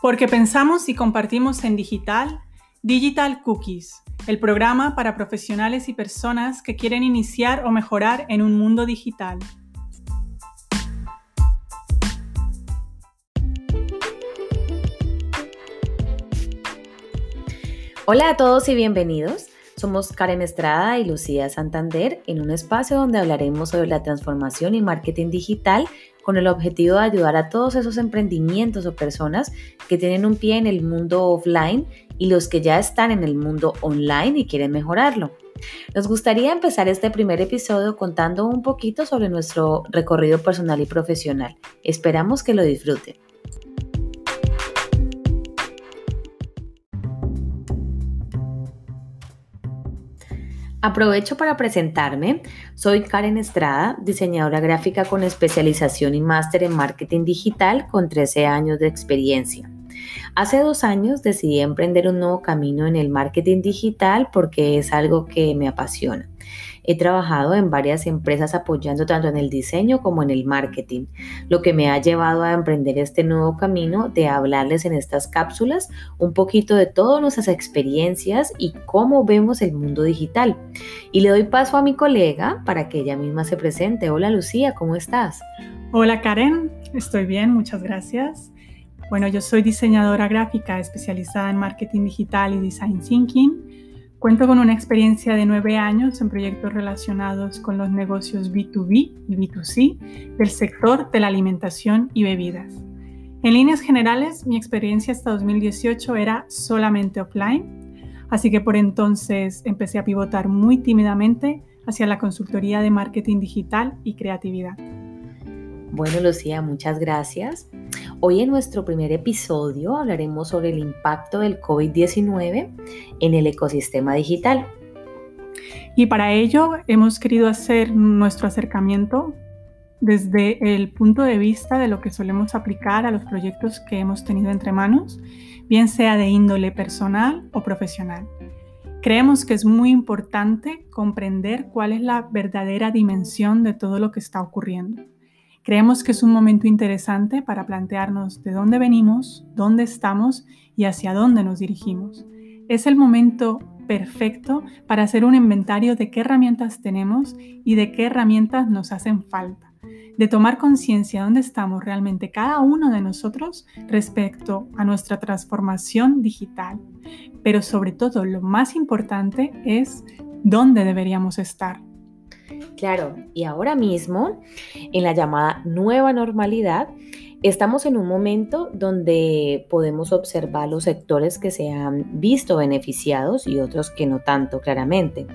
Porque pensamos y compartimos en digital, Digital Cookies, el programa para profesionales y personas que quieren iniciar o mejorar en un mundo digital. Hola a todos y bienvenidos. Somos Karen Estrada y Lucía Santander en un espacio donde hablaremos sobre la transformación y marketing digital con el objetivo de ayudar a todos esos emprendimientos o personas que tienen un pie en el mundo offline y los que ya están en el mundo online y quieren mejorarlo. Nos gustaría empezar este primer episodio contando un poquito sobre nuestro recorrido personal y profesional. Esperamos que lo disfruten. Aprovecho para presentarme. Soy Karen Estrada, diseñadora gráfica con especialización y máster en marketing digital con 13 años de experiencia. Hace dos años decidí emprender un nuevo camino en el marketing digital porque es algo que me apasiona. He trabajado en varias empresas apoyando tanto en el diseño como en el marketing, lo que me ha llevado a emprender este nuevo camino de hablarles en estas cápsulas un poquito de todas nuestras experiencias y cómo vemos el mundo digital. Y le doy paso a mi colega para que ella misma se presente. Hola Lucía, ¿cómo estás? Hola Karen, estoy bien, muchas gracias. Bueno, yo soy diseñadora gráfica especializada en marketing digital y design thinking Cuento con una experiencia de nueve años en proyectos relacionados con los negocios B2B y B2C del sector de la alimentación y bebidas. En líneas generales, mi experiencia hasta 2018 era solamente offline, así que por entonces empecé a pivotar muy tímidamente hacia la consultoría de marketing digital y creatividad. Bueno, Lucía, muchas gracias. Hoy en nuestro primer episodio hablaremos sobre el impacto del COVID-19 en el ecosistema digital. Y para ello hemos querido hacer nuestro acercamiento desde el punto de vista de lo que solemos aplicar a los proyectos que hemos tenido entre manos, bien sea de índole personal o profesional. Creemos que es muy importante comprender cuál es la verdadera dimensión de todo lo que está ocurriendo. Creemos que es un momento interesante para plantearnos de dónde venimos, dónde estamos y hacia dónde nos dirigimos. Es el momento perfecto para hacer un inventario de qué herramientas tenemos y de qué herramientas nos hacen falta, de tomar conciencia de dónde estamos realmente cada uno de nosotros respecto a nuestra transformación digital. Pero sobre todo lo más importante es dónde deberíamos estar. Claro, y ahora mismo, en la llamada nueva normalidad, estamos en un momento donde podemos observar los sectores que se han visto beneficiados y otros que no tanto claramente.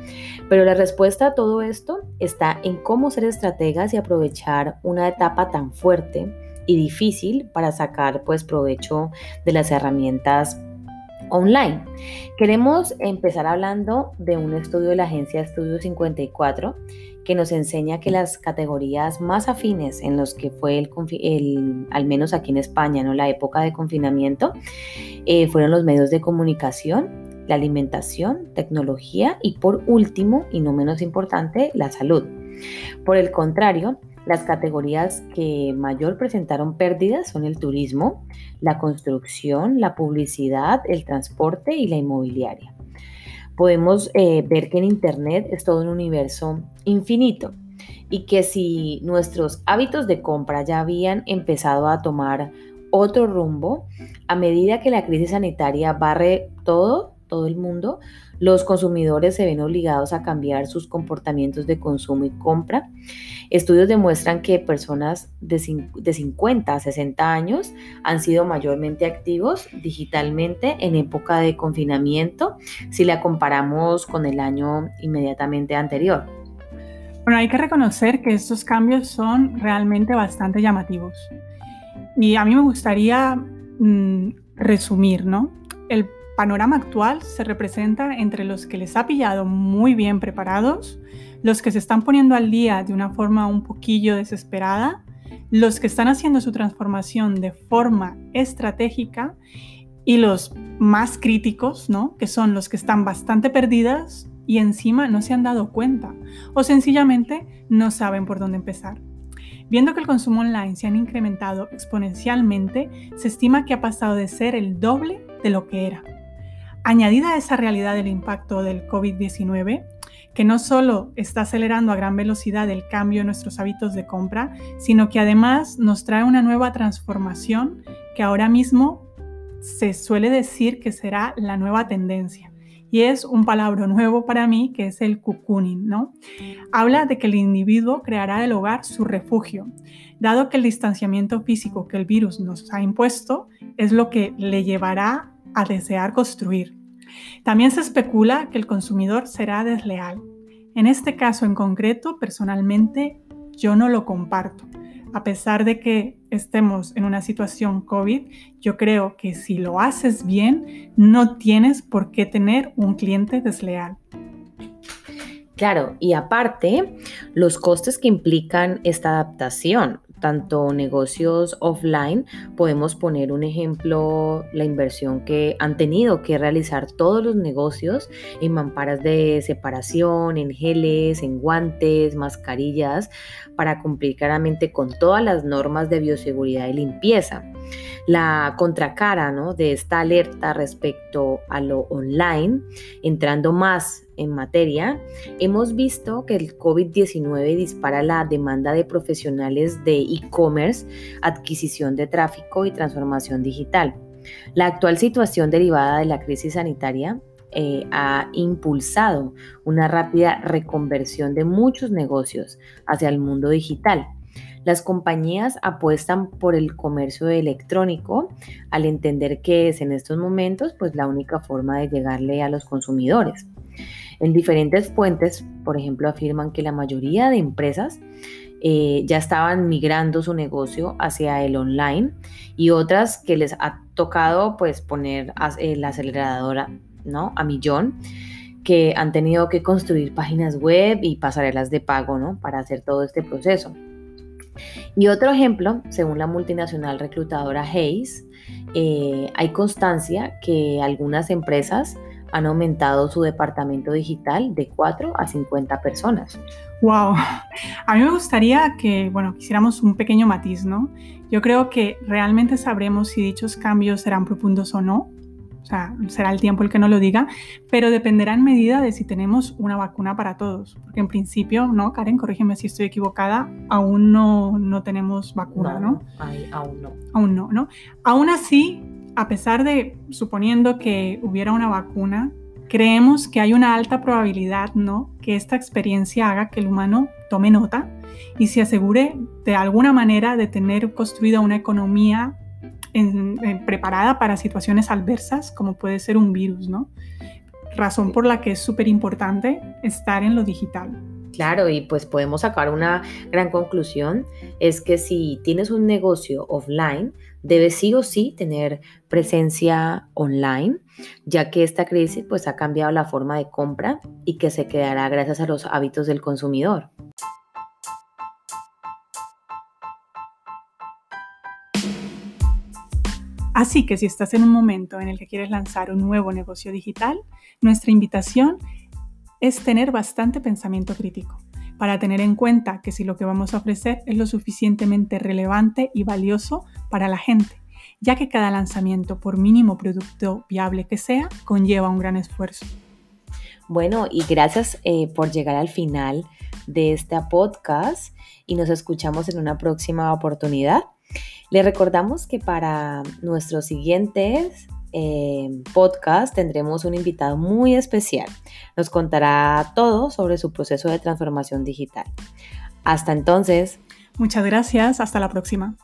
Pero la respuesta a todo esto está en cómo ser estrategas y aprovechar una etapa tan fuerte y difícil para sacar pues provecho de las herramientas online. Queremos empezar hablando de un estudio de la agencia Estudio 54 que nos enseña que las categorías más afines en los que fue el, al menos aquí en España, ¿no? la época de confinamiento, eh, fueron los medios de comunicación, la alimentación, tecnología y por último, y no menos importante, la salud. Por el contrario, las categorías que mayor presentaron pérdidas son el turismo, la construcción, la publicidad, el transporte y la inmobiliaria. Podemos eh, ver que en Internet es todo un universo infinito y que si nuestros hábitos de compra ya habían empezado a tomar otro rumbo, a medida que la crisis sanitaria barre todo, todo el mundo, los consumidores se ven obligados a cambiar sus comportamientos de consumo y compra. Estudios demuestran que personas de, 50 a 60 años han sido mayormente activos digitalmente en época de confinamiento si la comparamos con el año inmediatamente anterior. Bueno, hay que reconocer que estos cambios son realmente bastante llamativos. Y a mí me gustaría mm, resumir, ¿no? El panorama actual se representa entre los que les ha pillado muy bien preparados, los que se están poniendo al día de una forma un poquillo desesperada, los que están haciendo su transformación de forma estratégica y los más críticos, ¿no? que son los que están bastante perdidas y encima no se han dado cuenta o sencillamente no saben por dónde empezar. Viendo que el consumo online se han incrementado exponencialmente, se estima que ha pasado de ser el doble de lo que era. Añadida a esa realidad del impacto del COVID-19, que no solo está acelerando a gran velocidad el cambio en nuestros hábitos de compra, sino que además nos trae una nueva transformación que ahora mismo se suele decir que será la nueva tendencia. Y es un palabra nuevo para mí que es el cocooning, ¿no? Habla de que el individuo creará del hogar su refugio, dado que el distanciamiento físico que el virus nos ha impuesto es lo que le llevará a desear construir. También se especula que el consumidor será desleal. En este caso en concreto, personalmente, yo no lo comparto. A pesar de que estemos en una situación COVID, yo creo que si lo haces bien, no tienes por qué tener un cliente desleal. Claro, y aparte, los costes que implican esta adaptación, tanto negocios offline, podemos poner un ejemplo, la inversión que han tenido que realizar todos los negocios en mamparas de separación, en geles, en guantes, mascarillas, para cumplir claramente con todas las normas de bioseguridad y limpieza. La contracara ¿no? de esta alerta respecto a lo online, entrando más en materia, hemos visto que el COVID-19 dispara la demanda de profesionales de e-commerce, adquisición de tráfico y transformación digital. La actual situación derivada de la crisis sanitaria eh, ha impulsado una rápida reconversión de muchos negocios hacia el mundo digital. Las compañías apuestan por el comercio electrónico al entender que es en estos momentos pues la única forma de llegarle a los consumidores. En diferentes fuentes, por ejemplo, afirman que la mayoría de empresas eh, ya estaban migrando su negocio hacia el online y otras que les ha tocado pues poner la aceleradora ¿no? a millón que han tenido que construir páginas web y pasarelas de pago ¿no? para hacer todo este proceso. Y otro ejemplo, según la multinacional reclutadora Hayes, eh, hay constancia que algunas empresas han aumentado su departamento digital de 4 a 50 personas. Wow, a mí me gustaría que, bueno, quisiéramos un pequeño matiz, ¿no? Yo creo que realmente sabremos si dichos cambios serán profundos o no. O sea, será el tiempo el que nos lo diga, pero dependerá en medida de si tenemos una vacuna para todos. Porque en principio, ¿no? Karen, corrígeme si estoy equivocada, aún no, no tenemos vacuna, ¿no? aún no. Aún no, ¿no? Aún así, a pesar de, suponiendo que hubiera una vacuna, creemos que hay una alta probabilidad, ¿no? Que esta experiencia haga que el humano tome nota y se asegure de alguna manera de tener construida una economía preparada para situaciones adversas como puede ser un virus, ¿no? Razón por la que es súper importante estar en lo digital. Claro, y pues podemos sacar una gran conclusión, es que si tienes un negocio offline, debes sí o sí tener presencia online, ya que esta crisis pues ha cambiado la forma de compra y que se quedará gracias a los hábitos del consumidor. Así que si estás en un momento en el que quieres lanzar un nuevo negocio digital, nuestra invitación es tener bastante pensamiento crítico, para tener en cuenta que si lo que vamos a ofrecer es lo suficientemente relevante y valioso para la gente, ya que cada lanzamiento, por mínimo producto viable que sea, conlleva un gran esfuerzo. Bueno, y gracias eh, por llegar al final de este podcast y nos escuchamos en una próxima oportunidad. Le recordamos que para nuestros siguientes eh, podcast tendremos un invitado muy especial. Nos contará todo sobre su proceso de transformación digital. Hasta entonces. Muchas gracias. Hasta la próxima.